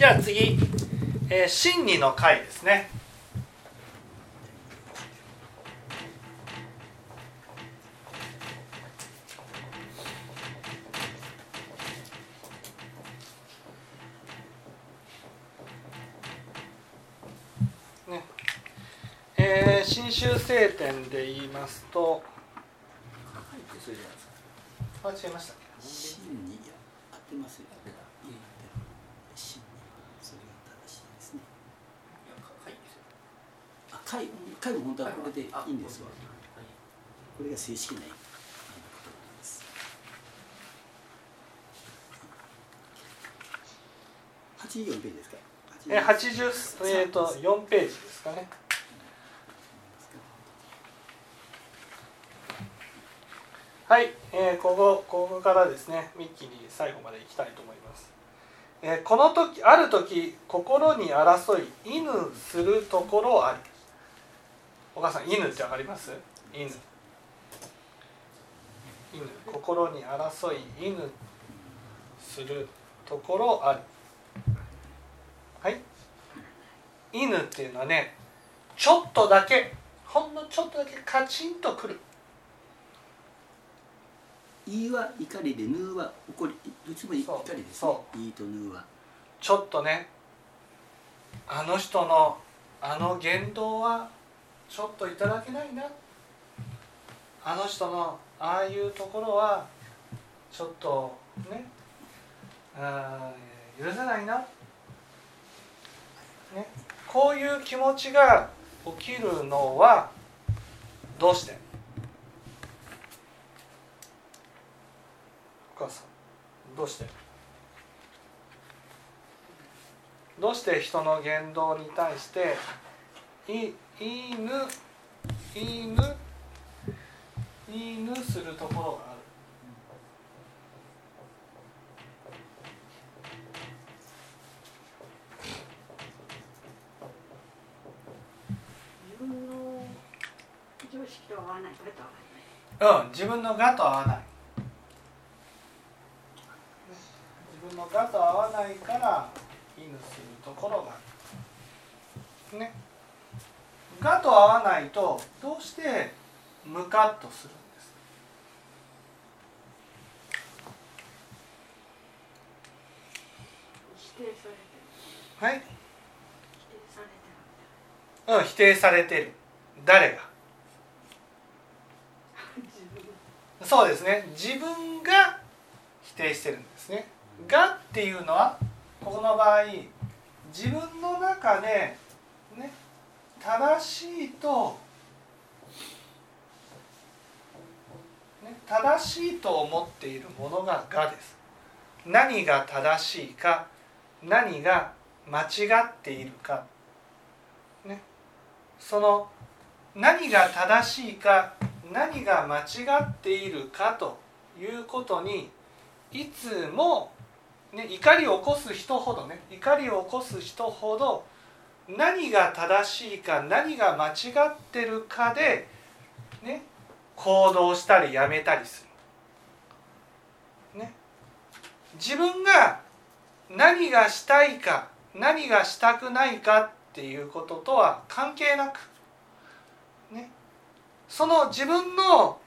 じゃあ次、えー、真理の回ですね。ねえー、新州聖典で言いますと、あ違いました真に合ってますよ。真にそれが正しいですね。あ、会会も本当はこれでいいんですわ。これが正式な言葉です。八四ページですか？えー、80えー、と4ページですかね。はい、えー、ここここからですねミッキーに最後までいきたいと思います、えーこの時ある時心に争い犬するところありお母さん犬ってわかります？犬。犬。心に争い犬するところありはい。犬っていうのはねちょっとだけほんのちょっとだけカチンとくる。いいは怒りで、ぬーは怒り、どっちも怒りですね。そ。いいとぬーは。ちょっとねあの人のあの言動はちょっといただけないな。あの人のああいうところはちょっとねあ許せないな、ね、こういう気持ちが起きるのはどうして？お母さんどうして？どうして人の言動に対していいいぬいぬいぬするところがある。自分の常識と合わない。これと合わない。うん自分の我と合わない。自分の我と合わないからいぬするところがある。ね。我と合わないとどうしてムカッとするんです？否定されてる。はい？うん否定されてる。誰が？そうですね。自分が否定してるんですね「が」っていうのはここの場合自分の中でね正しいと、ね、正しいと思っているものが「が」です。何が正しいか何が間違っているか。ね。その何が正しいか何が間違っているかということにいつも、ね、怒りを起こす人ほどね怒りを起こす人ほど何が正しいか何が間違ってるかで、ね、行動したりやめたりする。ね、自分が何がしたいか何がしたくないかっていうこととは関係なくねその自分の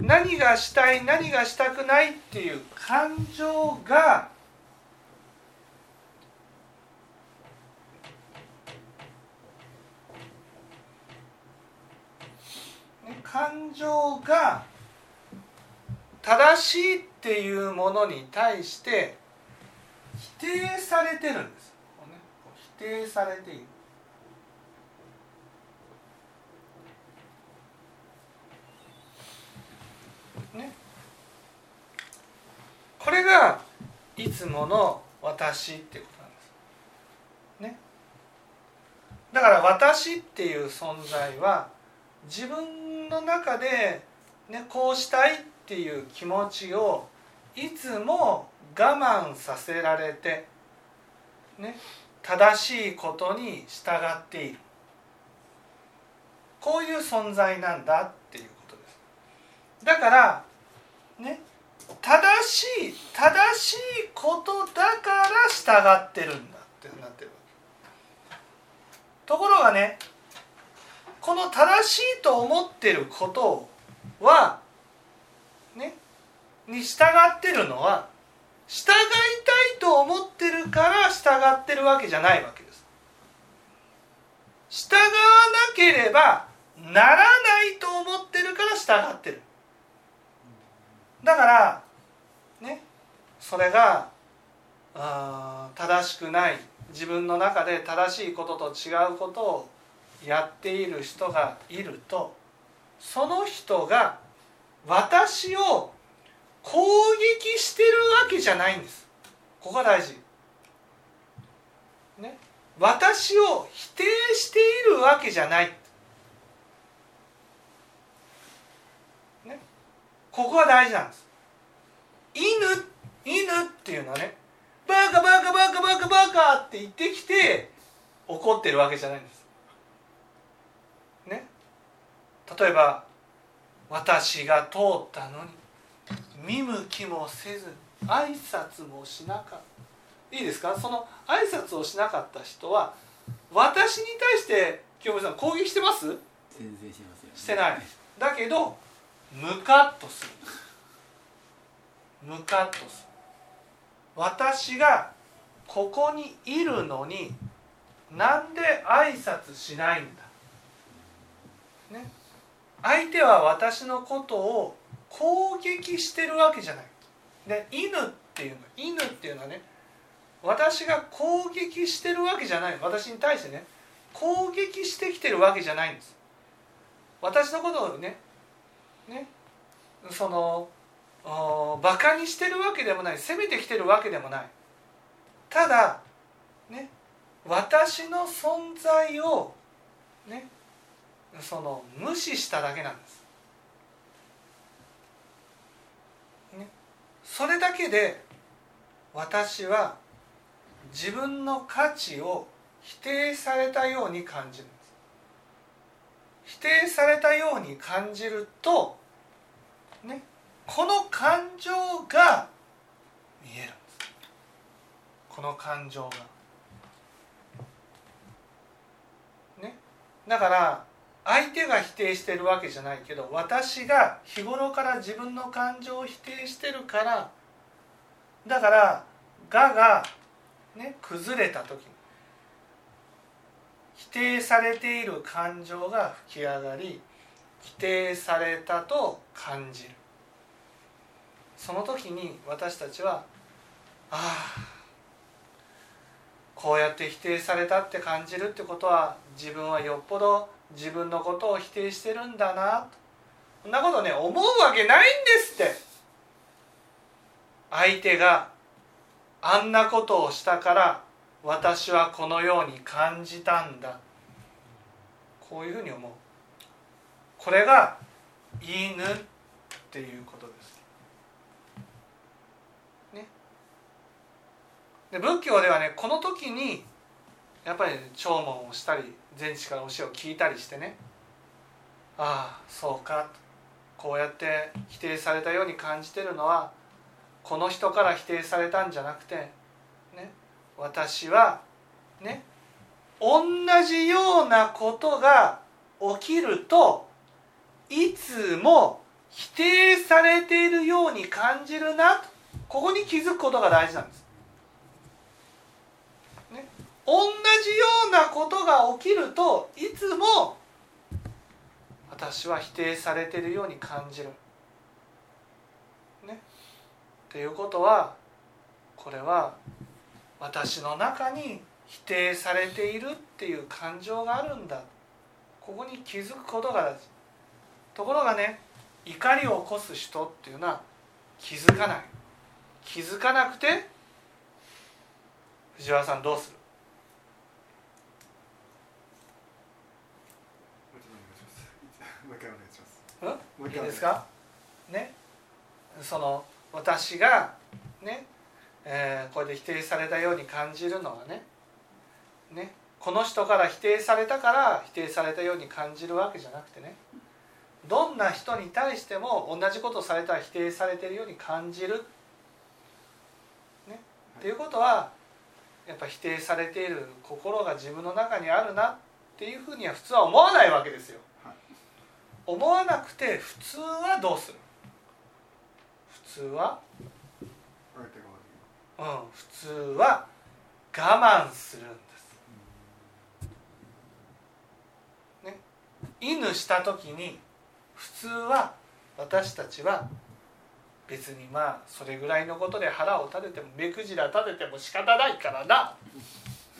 何がしたい何がしたくないっていう感情がね感情が正しいっていうものに対して否定されてるんです。ね否定されている。ね、これがいつもの私っていうことなんです。ね。だから私っていう存在は自分の中で、ね、こうしたいっていう気持ちをいつも我慢させられて、ね、正しいことに従っている。こういう存在なんだっていうことです。だからね正しい正しいことだから従ってるんだってなってるわけ。ところがねこの正しいと思ってることはねに従ってるのは従いたいと思ってるから従ってるわけじゃないわけです。従わなければならないと思ってるから従ってる。だからねそれがあ正しくない。自分の中で正しいことと違うことをやっている人がいるとその人が私を攻撃してるわけじゃないんです。ここが大事。ね。私を否定しているわけじゃない。ね。ここが大事なんです。犬犬っていうのはねバカバカバカバカバカって言ってきて怒ってるわけじゃないんですね例えば私が通ったのに見向きもせず挨拶もしなかった。いいですか？その挨拶をしなかった人は私に対して清盛さん攻撃してます？全然しません、してない。だけどムカッとする。ムカッとする。私がここにいるのになんで挨拶しないんだ？ね相手は私のことを攻撃してるわけじゃない。で犬っていうの犬っていうのはね私が攻撃してるわけじゃない私に対してね攻撃してきてるわけじゃないんです。私のことをねねそのバカにしてるわけでもない。責めてきてるわけでもない。ただね私の存在をねその無視しただけなんです、ね、それだけで私は自分の価値を否定されたように感じるんです。否定されたように感じるとねこの感情が見えるんです。この感情が。ね。だから相手が否定してるわけじゃないけど私が日頃から自分の感情を否定してるからだから「が」がね崩れた時否定されている感情が吹き上がり否定されたと感じる。その時に私たちはああこうやって否定されたって感じるってことは自分はよっぽど自分のことを否定してるんだな。そんなことね思うわけないんですって。相手があんなことをしたから私はこのように感じたんだ。こういうふうに思う。これが犬っていうことです。ね。で仏教ではねこの時にやっぱり聴聞をしたり全知から教えを聞いたりしてね。ああそうか。こうやって否定されたように感じてるのはこの人から否定されたんじゃなくて、ね、私はね同じようなことが起きるといつも否定されているように感じるなここに気づくことが大事なんです。同じようなことが起きるといつも私は否定されてるように感じる。ね。っていうことはこれは私の中に否定されているっていう感情があるんだここに気づくことが大事ところがね怒りを起こす人っていうのは気づかない気づかなくて藤原さんどうする？いいですか？ね？その私がね、えー、これで否定されたように感じるのはね。ね？この人から否定されたから否定されたように感じるわけじゃなくてね。どんな人に対しても同じことされたら否定されてるように感じる。ね、っていうことはやっぱ否定されている心が自分の中にあるなっていうふうには普通は思わないわけですよ。思わなくて普通はどうする？普通は？うん普通は我慢するんです。ね、犬した時に普通は私たちは別にまあそれぐらいのことで腹を立てても目くじら立てても仕方ないからな。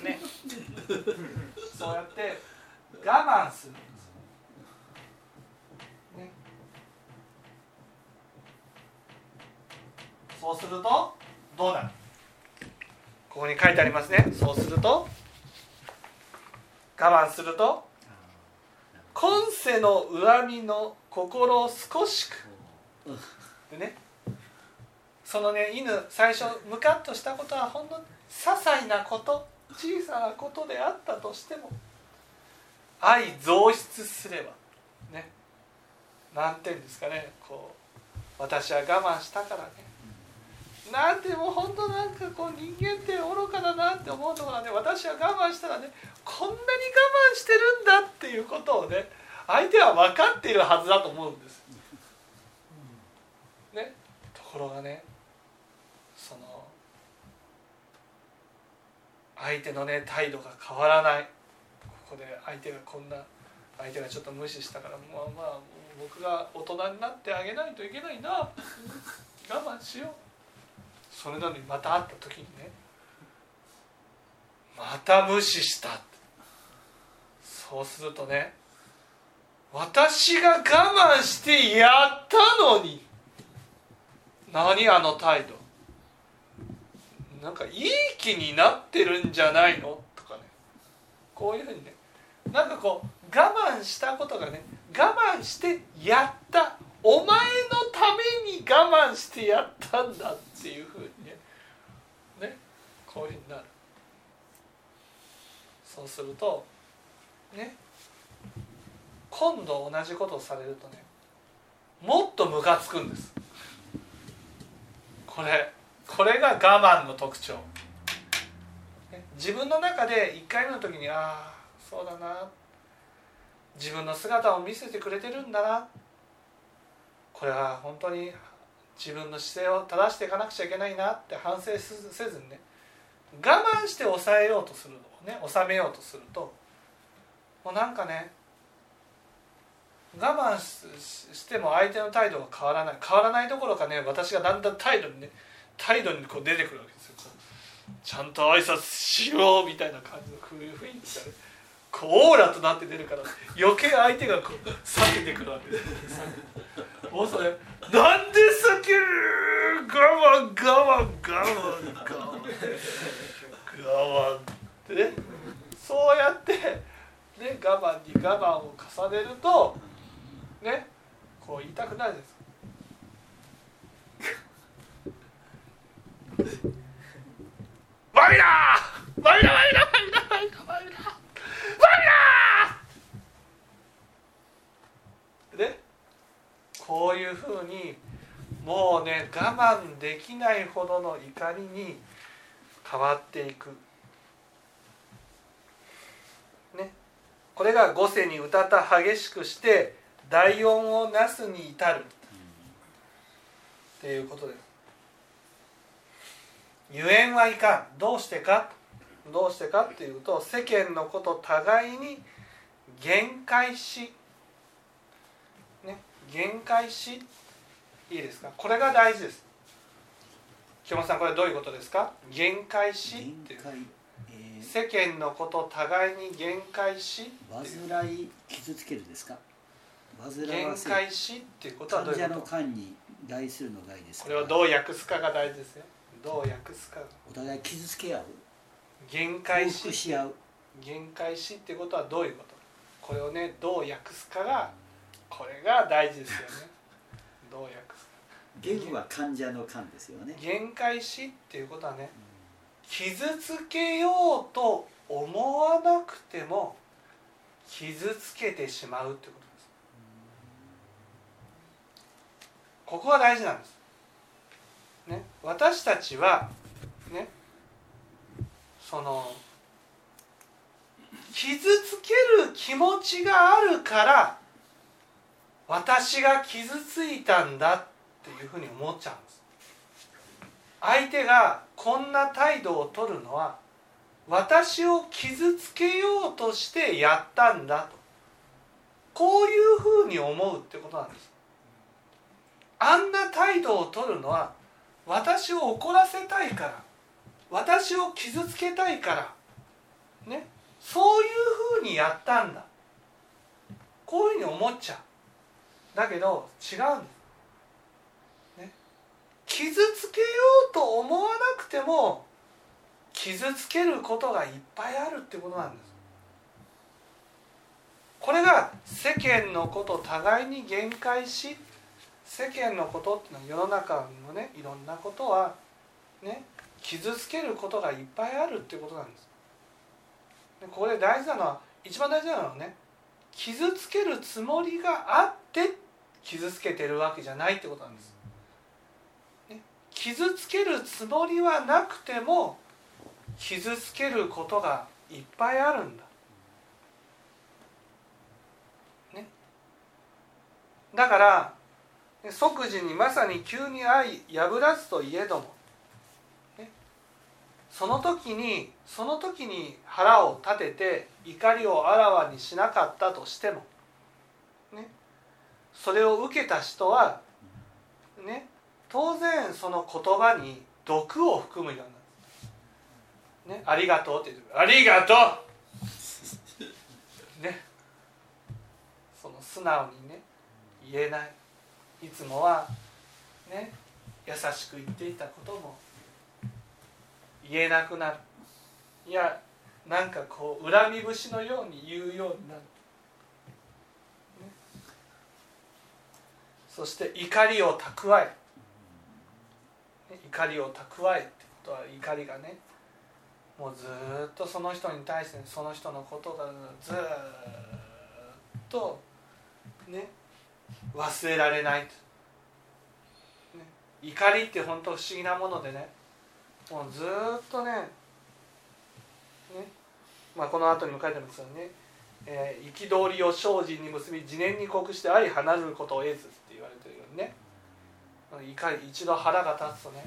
ね。そうやって我慢するんです、ね、そうするとどうなる？ここに書いてありますね。そうすると我慢すると今世の恨みの心を少しく。でねそのね犬最初ムカッとしたことはほんの些細なこと小さなことであったとしても愛増出すればね何て言うんですかねこう私は我慢したからね。なんてもう本当なんかこう人間って愚かだなって思うのがね私は我慢したらねこんなに我慢してるんだっていうことをね相手は分かっているはずだと思うんです。ね、ところがねその相手のね態度が変わらない。ここで相手がこんな相手がちょっと無視したからまあまあ僕が大人になってあげないといけないな。我慢しよう。それなのにまた会った時にねまた無視したそうするとね私が我慢してやったのに。何あの態度。なんかいい気になってるんじゃないの？とかね。こういうふうにね。なんかこう我慢したことがね我慢してやった。お前のために我慢してやったんだって。ていうふうにねねこういうふうになる。そうするとね今度同じことをされるとねもっとムカつくんです。これこれが我慢の特徴。自分の中で1回目の時にああそうだな。自分の姿を見せてくれてるんだな。これは本当に自分の姿勢を正していかなくちゃいけないなって反省せずにね我慢して抑えようとするのね収めようとするともうなんかね我慢しても相手の態度が変わらない変わらないどころかね私がだんだん態度にね態度にこう出てくるわけですよ。ちゃんと挨拶しようみたいな感じの雰囲気がねこうオーラとなって出るから余計相手がこう避けてくるわけですもうそれなんで避ける我慢我慢我慢我慢我慢ってねそうやってね我慢に我慢を重ねるとねこう言いたくなるんですワイラーワイラワイラワイラワイラワイラワイラワイラでこういうふうにもうね我慢できないほどの怒りに変わっていく。ね、これが五世に歌った激しくして第音をなすに至るっていうことです。ゆえんはいかんどうしてか？どうしてかっていうと世間のこと互いに限界し限界しいいですか？これが大事です。清本さんこれどういうことですか？限界しっていう、えー、世間のこと互いに限界し煩い傷つけるですか？限界しっていうことはどういうこと？患者の間に害するの害ですこれをどう訳すかが大事ですよどう訳すか。お互い傷つけ合う？限界しし合う？限界しっていうことはどういうこと？これをねどう訳すかがこれが大事ですよね。どう訳すか言は患者の患ですよね。限界しっていうことはね、傷つけようと思わなくても傷つけてしまうってことです、ここが大事なんです。ね、私たちはねその傷つける気持ちがあるから私が傷ついたんだっていうふうに思っちゃうんです。相手がこんな態度を取るのは私を傷つけようとしてやったんだと。こういうふうに思うってことなんです。あんな態度を取るのは私を怒らせたいから私を傷つけたいからね。そういうふうにやったんだ。こういうふうに思っちゃう。だけど違うんです、ね、傷つけようと思わなくても傷つけることがいっぱいあるってことなんです。これが世間のこと互いに限界し世間のことっていうのは世の中のねいろんなことはね傷つけることがいっぱいあるってことなんです。でこれ大事なのは一番大事なのはね傷つけるつもりがあって傷つけてるわけじゃないってことなんです、ね、傷つけるつもりはなくても傷つけることがいっぱいあるんだ。ね。だから即時にまさに急に愛破らずといえども、その時にその時に腹を立てて怒りをあらわにしなかったとしても、ね、それを受けた人は、ね、当然その言葉に毒を含むようになる、ね「ありがとう」って言って「ありがとう! 」ね。その素直にね言えない。いつもはね優しく言っていたことも言えなくなる。いやなんかこう恨み節のように言うようになる、ね、そして怒りを蓄え怒りを蓄えってことは怒りがねもうずっとその人に対してその人のことがずっとね忘れられない、ね、怒りって本当不思議なものでねもうずっとねね、まあ、この後にも書いてますよね。憤、えー、りを精進に結び自念に酷して相離れることを得ずって言われてるようにね一度腹が立つとね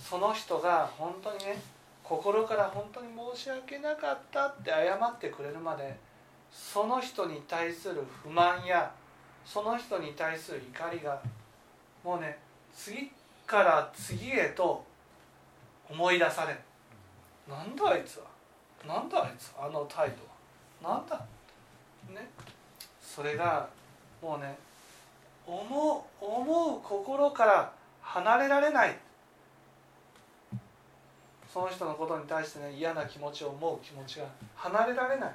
その人が本当にね心から本当に申し訳なかったって謝ってくれるまでその人に対する不満やその人に対する怒りがもうね次から次へと思い出されるなんだあいつは。なんだあいつあの態度は。なんだ。ね。それがもうね思う思う心から離れられない。その人のことに対してね嫌な気持ちを思う気持ちが離れられない。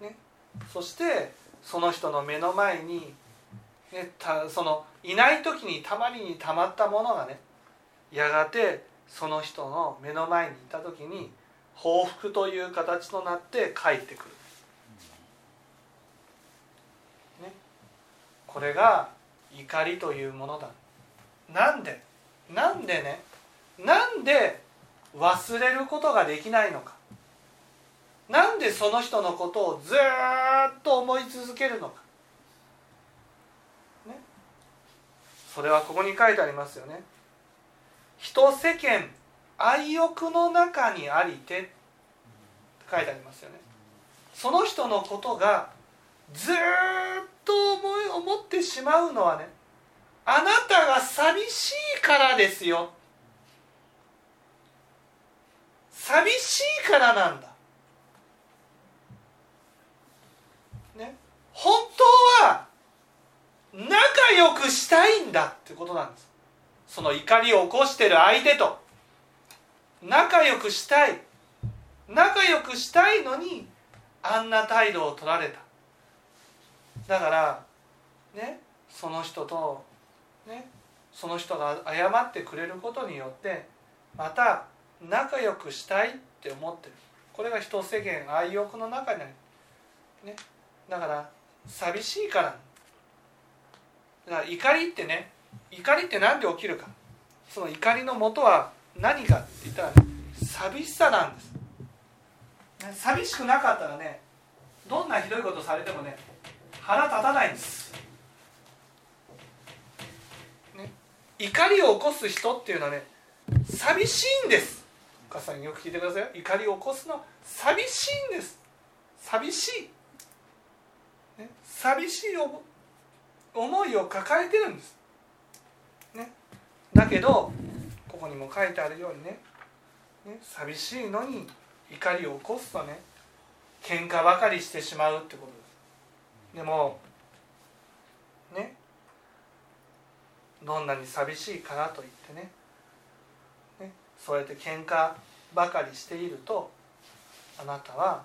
ね。そしてその人の目の前に、ね、たそのいない時にたまりにたまったものがねやがてその人の目の前にいた時に報復という形となって帰ってくる。ね、これが怒りというものだ。なんでなんでねなんで忘れることができないのか。なんでその人のことをずっと思い続けるのか、それはここに書いてありますよね。人世間愛欲の中にありてって書いてありますよね。その人のことがずっと思い思ってしまうのはねあなたが寂しいからですよ。寂しいからなんだ。ね。本当は仲良くしたいんだってことなんです。その怒りを起こしてる相手と。仲良くしたい。仲良くしたいのにあんな態度を取られた。だからねその人とねその人が謝ってくれることによってまた仲良くしたいって思ってる。これが人世間愛欲の中にある、ね、だから寂しいから。だから怒りってね怒りって何で起きるか。その怒りのもとは何かって言ったらね寂しさなんです、寂しくなかったらねどんなひどいことされてもね腹立たないんです、ね、怒りを起こす人っていうのはね寂しいんです。お母さんによく聞いてください怒りを起こすのは寂しいんです。寂しい、ね、寂しい。思いを抱えてるんです、ね、だけどここにも書いてあるようにね。ね。寂しいのに怒りを起こすとね。喧嘩ばかりしてしまうってことです。でもね。どんなに寂しいからといってね。ね。そうやって喧嘩ばかりしているとあなたは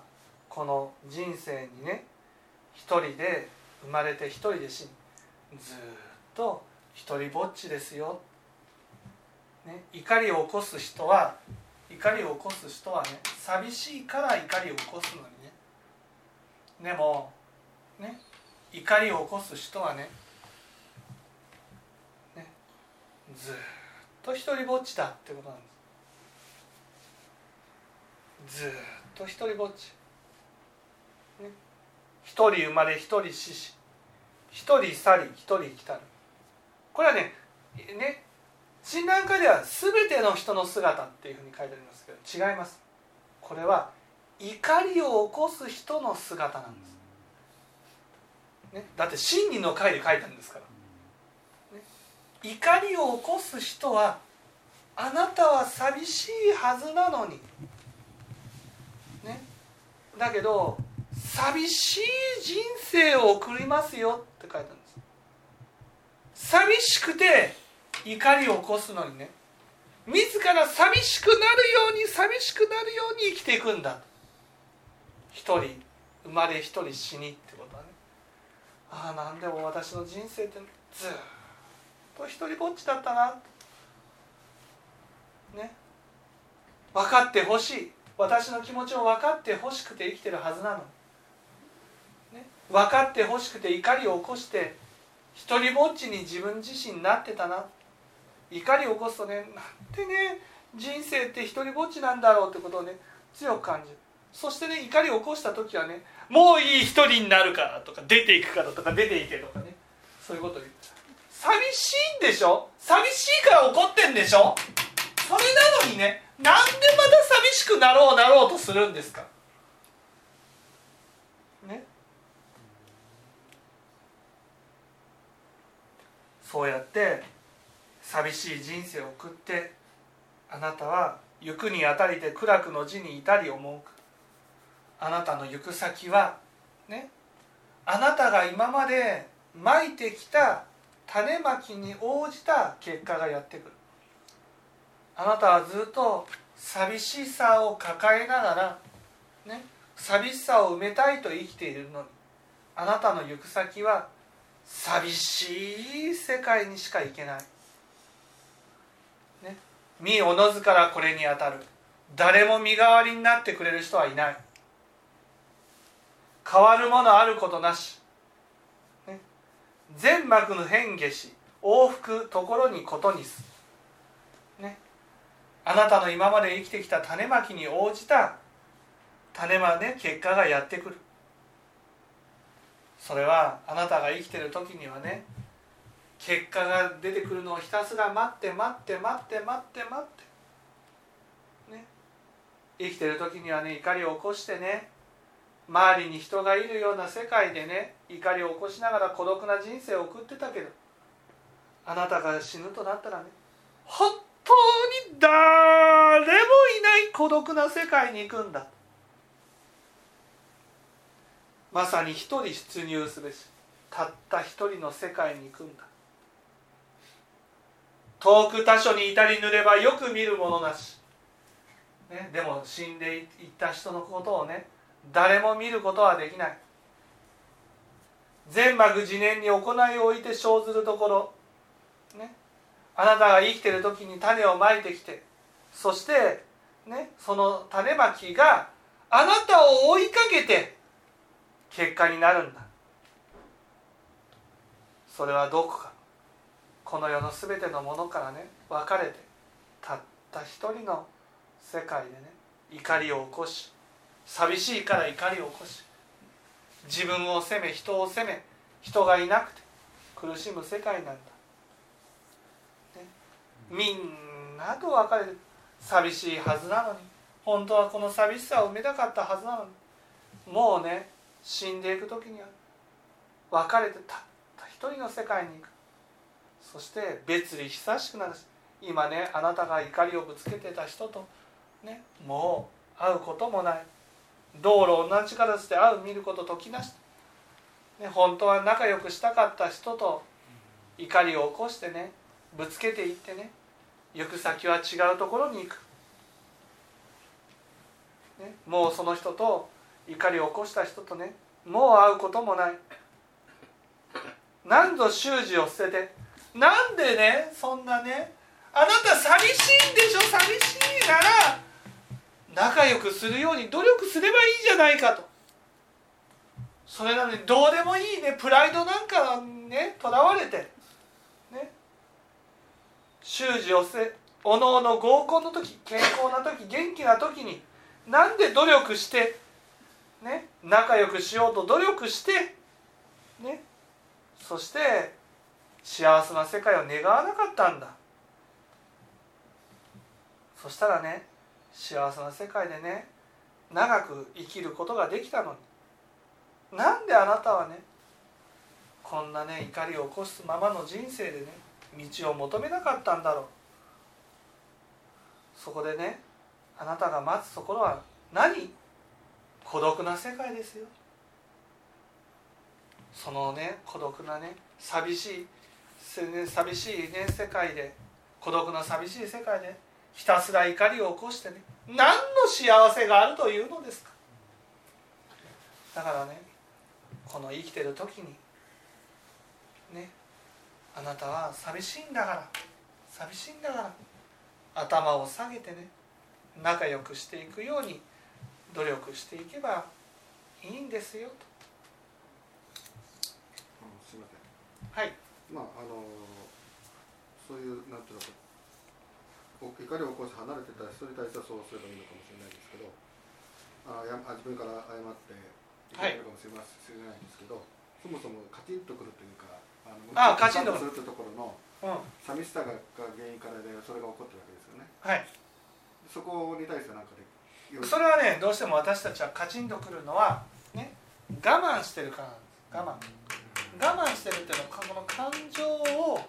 この人生にね一人で生まれて一人で死にずっと一人ぼっちですよ、ね、怒りを起こす人は怒りを起こす人はね寂しいから怒りを起こすのにね。でもね怒りを起こす人はねねずっと一人ぼっちだってことなんです。ずっと一人ぼっち。ね一人生まれ一人死し。一人去り一人生きたるこれはねね診断会では全ての人の姿っていうふうに書いてありますけど違います。これは怒りを起こす人の姿なんです、ね、だって真理の会で書いたんですから、ね、怒りを起こす人はあなたは寂しいはずなのに。ねだけど寂しい人生を送りますよ書いてあるんです。寂しくて怒りを起こすのにね。自ら寂しくなるように寂しくなるように生きていくんだ。一人生まれ一人死にってことはね。ああ何でも私の人生ってずっと一人ぼっちだったな。ね。分かってほしい。私の気持ちを分かってほしくて生きてるはずなの、分かってほしくて怒りを起こして一人ぼっちに自分自身になってたな。怒りを起こすとねなんてね人生って一人ぼっちなんだろうってことをね強く感じる。そしてね怒りを起こした時はねもういい一人になるからとか出ていくからとか出ていけとかねそういうことを言う寂しいんでしょ？寂しいから怒ってんでしょ？それなのにねなんでまた寂しくなろうなろうとするんですかねそうやって寂しい人生を送ってあなたは行くにあたりで苦楽の字に至り思うあなたの行く先はね。あなたが今までまいてきた種まきに応じた結果がやってくる。あなたはずっと寂しさを抱えながらね。寂しさを埋めたいと生きているのにあなたの行く先は寂しい世界にしか行けない。身おのずからこれにあたる。誰も身代わりになってくれる人はいない。変わるものあることなし、ね、全幕の変化し往復ところにことにす、ね、あなたの今まで生きてきた種まきに応じた種まね結果がやってくる。それはあなたが生きてる時にはね結果が出てくるのをひたすら待って待って待って待って待ってね。生きてる時にはね怒りを起こしてね周りに人がいるような世界でね怒りを起こしながら孤独な人生を送ってたけどあなたが死ぬとなったらね本当に誰もいない孤独な世界に行くんだ。まさに一人出入すべし。たった一人の世界に行くんだ。遠く他所に至りぬればよく見るものなし、ね、でも死んでいった人のことをね誰も見ることはできない。全幕自念に行いを置いて生ずるところ、ね、あなたが生きてる時に種をまいてきてそして、ね、その種まきがあなたを追いかけて結果になるんだ。それはどこか。この世の全てのものからね別れてたった一人の世界でね怒りを起こし寂しいから怒りを起こし自分を責め人を責め人がいなくて苦しむ世界なんだ、ね、みんなと別れて寂しいはずなのに本当はこの寂しさを埋めたかったはずなのにもうね死んでいく時には別れてたった一人の世界に行く。そして別離久しくなるし今ねあなたが怒りをぶつけてた人とねもう会うこともない。道路同じ形で会う見ること時なし、ね、本当は仲良くしたかった人と怒りを起こしてねぶつけていってね行く先は違うところに行く、ね、もうその人と怒りを起こした人とねもう会うこともない。何度習字を捨ててなんでねそんなねあなた寂しいんでしょ？寂しいなら仲良くするように努力すればいいじゃないかと。それなのにどうでもいいね。プライドなんかねとらわれてね。習字をせおのおの合コンの時健康な時元気な時になんで努力してね。仲良くしようと努力してね。そして幸せな世界を願わなかったんだ。そしたらね幸せな世界でね長く生きることができたのに。なんであなたはねこんなね怒りを起こすままの人生でね道を求めなかったんだろう。そこでねあなたが待つところは何？孤独な世界ですよ。そのね孤独なね寂しい寂しいね世界で孤独な寂しい世界でひたすら怒りを起こしてね何の幸せがあるというのですか。だからねこの生きてる時にねあなたは寂しいんだから寂しいんだから頭を下げてね仲良くしていくように努力していけばいいんですよと。すみません。はい。まああのそういうなんていうのか怒りを起こして離れてた人に対してはそうすればいいのかもしれないですけどあや自分から謝っていけるかもしれません、はい、ないんですけどそもそもカチンとくるというかあのあカチンとするというところの、寂しさが原因からでそれが起こってるわけですよね。はい。そこに対して何かでそれはねどうしても私たちはカチンとくるのはね我慢してるからなんです。我慢。我慢してるっていうのはこの感情を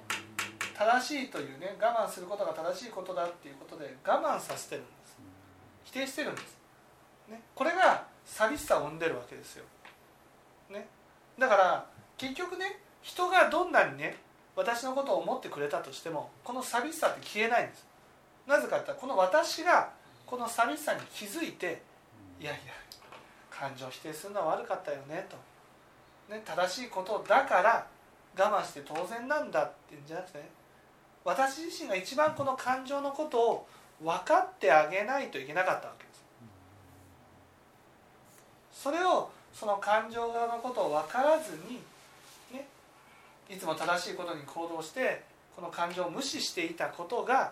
正しいというね我慢することが正しいことだっていうことで我慢させてるんです。否定してるんです、ね、これが寂しさを生んでるわけですよ、ね、だから結局ね人がどんなにね私のことを思ってくれたとしてもこの寂しさって消えないんです。なぜかって言ったらこの私がこの寂しさに気づいていやいや感情否定するのは悪かったよねと、ね、正しいことだから我慢して当然なんだっていうんじゃなくてね私自身が一番この感情のことを分かってあげないといけなかったわけです。それをその感情のことを分からずに、ね、いつも正しいことに行動してこの感情を無視していたことが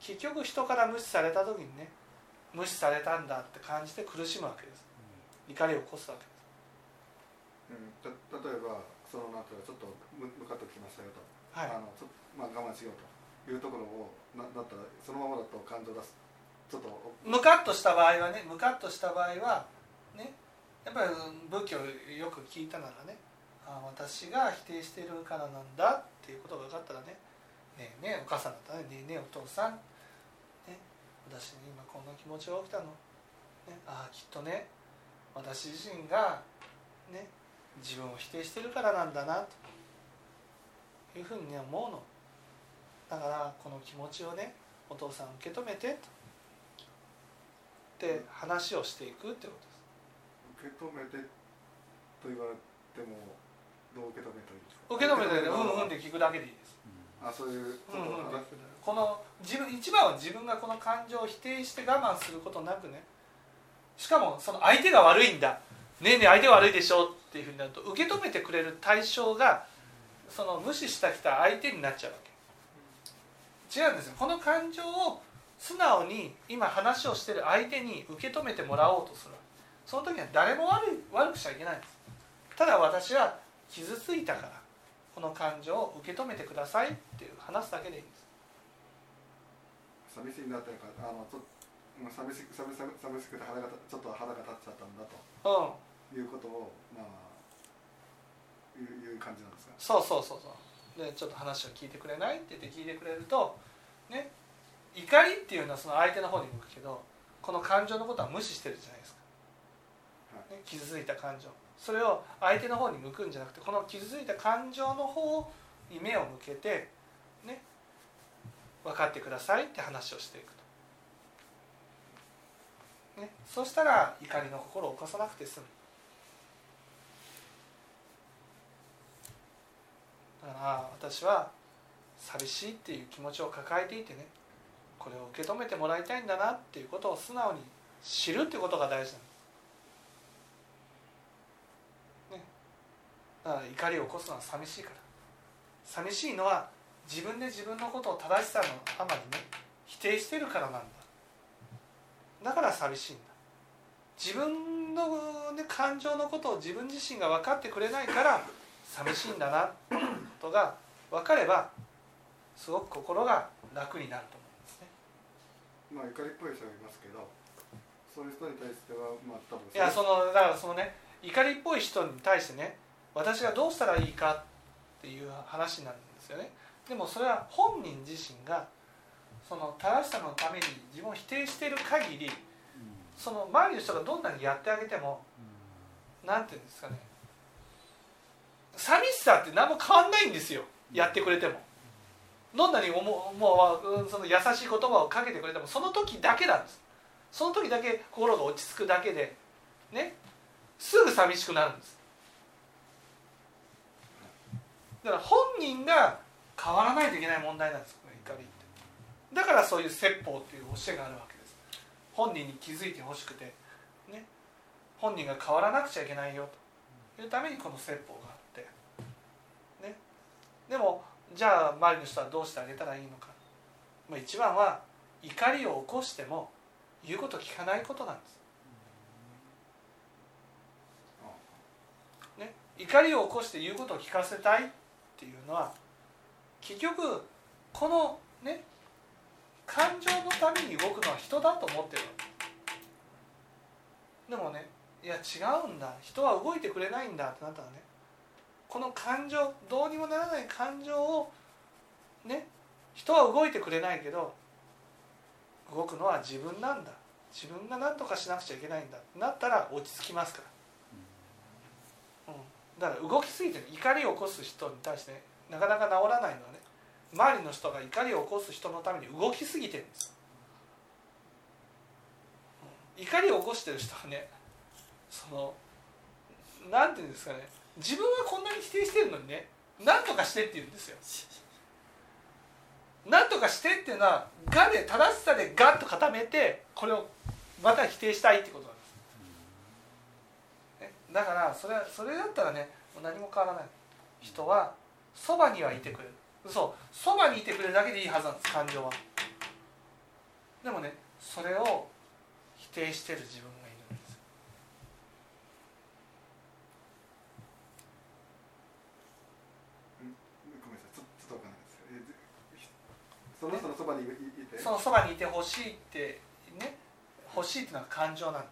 結局人から無視された時にね無視されたんだって感じて苦しむわけです。怒りを起こすわけです、うん、た例えばそのなんていうかちょっとムカッときましたよと、はい、あのちょまあ、我慢しようというところをなだったらそのままだと感情出す。ちょっとムカッとした場合はねムカッとした場合はねやっぱり仏教よく聞いたならねあ私が否定しているからなんだっていうことが分かったらねねえねえお母さんだったらねねえねえお父さん、ね、私に今こんな気持ちが起きたの、ね、ああきっとね私自身がね自分を否定してるからなんだなというふうにね思うの。だからこの気持ちをねお父さん受け止めてと。で話をしていくってことです。受け止めてと言われてもどう受け止めたらいいですか？受け止めてうんうんで聞くだけでいいです、うん、あそういううんうんこの自分一番は自分がこの感情を否定して我慢することなくね。しかもその相手が悪いんだ。ねえねえ相手悪いでしょっていうふうになると受け止めてくれる対象がその無視したきた相手になっちゃうわけ。違うんですよ。この感情を素直に今話をしてる相手に受け止めてもらおうとする。その時は誰も悪い悪くしちゃいけないんです。ただ私は傷ついたからこの感情を受け止めてくださいっていう話すだけでいいんです。寂しいなっていうかあのちょ寂し寂し寂しくて腹がちょっと腹が立っちゃったんだと、うん、いうことをまあいういう感じなんですかそうそうそうそう。でちょっと話を聞いてくれないって言って聞いてくれるとね怒りっていうのはその相手の方に向くけどこの感情のことは無視してるじゃないですか、はい、ね、傷ついた感情。それを相手の方に向くんじゃなくてこの傷ついた感情の方に目を向けてね分かってくださいって話をしていくと、ね、そうしたら怒りの心を起こさなくて済む。だから私は寂しいっていう気持ちを抱えていてねこれを受け止めてもらいたいんだなっていうことを素直に知るってことが大事なんです、ね、だから怒りを起こすのは寂しいから。寂しいのは自分で自分のことを正しさのあまりね否定してるからなんだだから寂しいんだ自分の、ね、感情のことを自分自身が分かってくれないから寂しいんだなとが分かればすごく心が楽になると思うんですね。まあ怒りっぽい人がいますけどそういう人に対してはまあ多分いやそのだからそのね怒りっぽい人に対してね私がどうしたらいいかっていう話なんですよね。でもそれは本人自身がその正しさのために自分を否定している限りその周りの人がどんなにやってあげても何て言うんですかね寂しさって何も変わんないんですよ。やってくれても。どんなにももうその優しい言葉をかけてくれてもその時だけなんです。その時だけ心が落ち着くだけでね。すぐ寂しくなるんです。だから本人が変わらないといけない問題なんです怒りって。だからそういう説法っていう教えがあるわけです。本人に気づいてほしくてね。本人が変わらなくちゃいけないよと。いうためにこの説法があって、ね。でもじゃあ周りの人はどうしてあげたらいいのか、まあ、一番は怒りを起こしても言うこと聞かないことなんです、ね、怒りを起こして言うことを聞かせたいっていうのは結局このね感情のために動くのは人だと思ってるでもねいや違うんだ。人は動いてくれないんだってなったらねこの感情どうにもならない感情をね人は動いてくれないけど動くのは自分なんだ。自分が何とかしなくちゃいけないんだ。ってなったら落ち着きますから、うん、だから動きすぎて怒りを起こす人に対して、ね、なかなか治らないのはね周りの人が怒りを起こす人のために動きすぎてるんです。怒りを起こしてる人はねそのなんていうんですかね自分はこんなに否定してるのにね何とかしてって言うんですよ。何とかしてっていうのは「が」で正しさで「が」と固めてこれをまた否定したいってことなんです、ね、だからそれそれだったらね何も変わらない。人はそばにはいてくれる。そう。そばにいてくれるだけでいいはずなんです感情は。でもねそれを否定してる自分その人のそばにいて？そのそばにいてほしいってね欲しいっていうのは感情なんで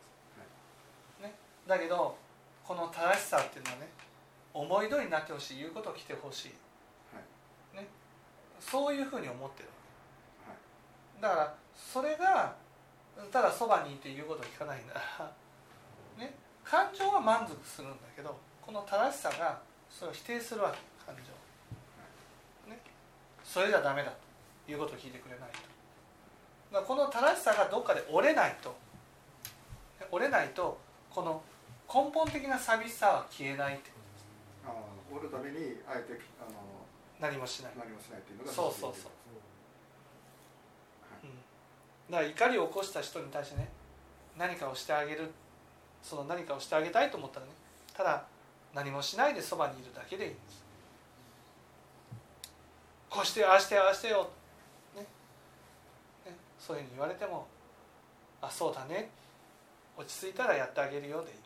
す、ね、だけどこの正しさっていうのはね思い通りになってほしい言うことを来てほしい、ね、そういうふうに思ってるわけ、だからそれがただそばにいて言うことを聞かないなら、ね、感情は満足するんだけどこの正しさがそれを否定するわけ。感情、ね、それじゃダメだと言うことを聞いてくれないと。この正しさがどっかで折れないと。折れないとこの根本的な寂しさは消えないってあ折るためにあえてあの何もしない。何もしないっていうのがそうそうそう、はい、うん、だから怒りを起こした人に対してね何かをしてあげるその何かをしてあげたいと思ったらねただ何もしないでそばにいるだけでいいんです。こうしてああしてああしてよ。ね、そういうふうに言われても「あそうだね。落ち着いたらやってあげるよ」でいい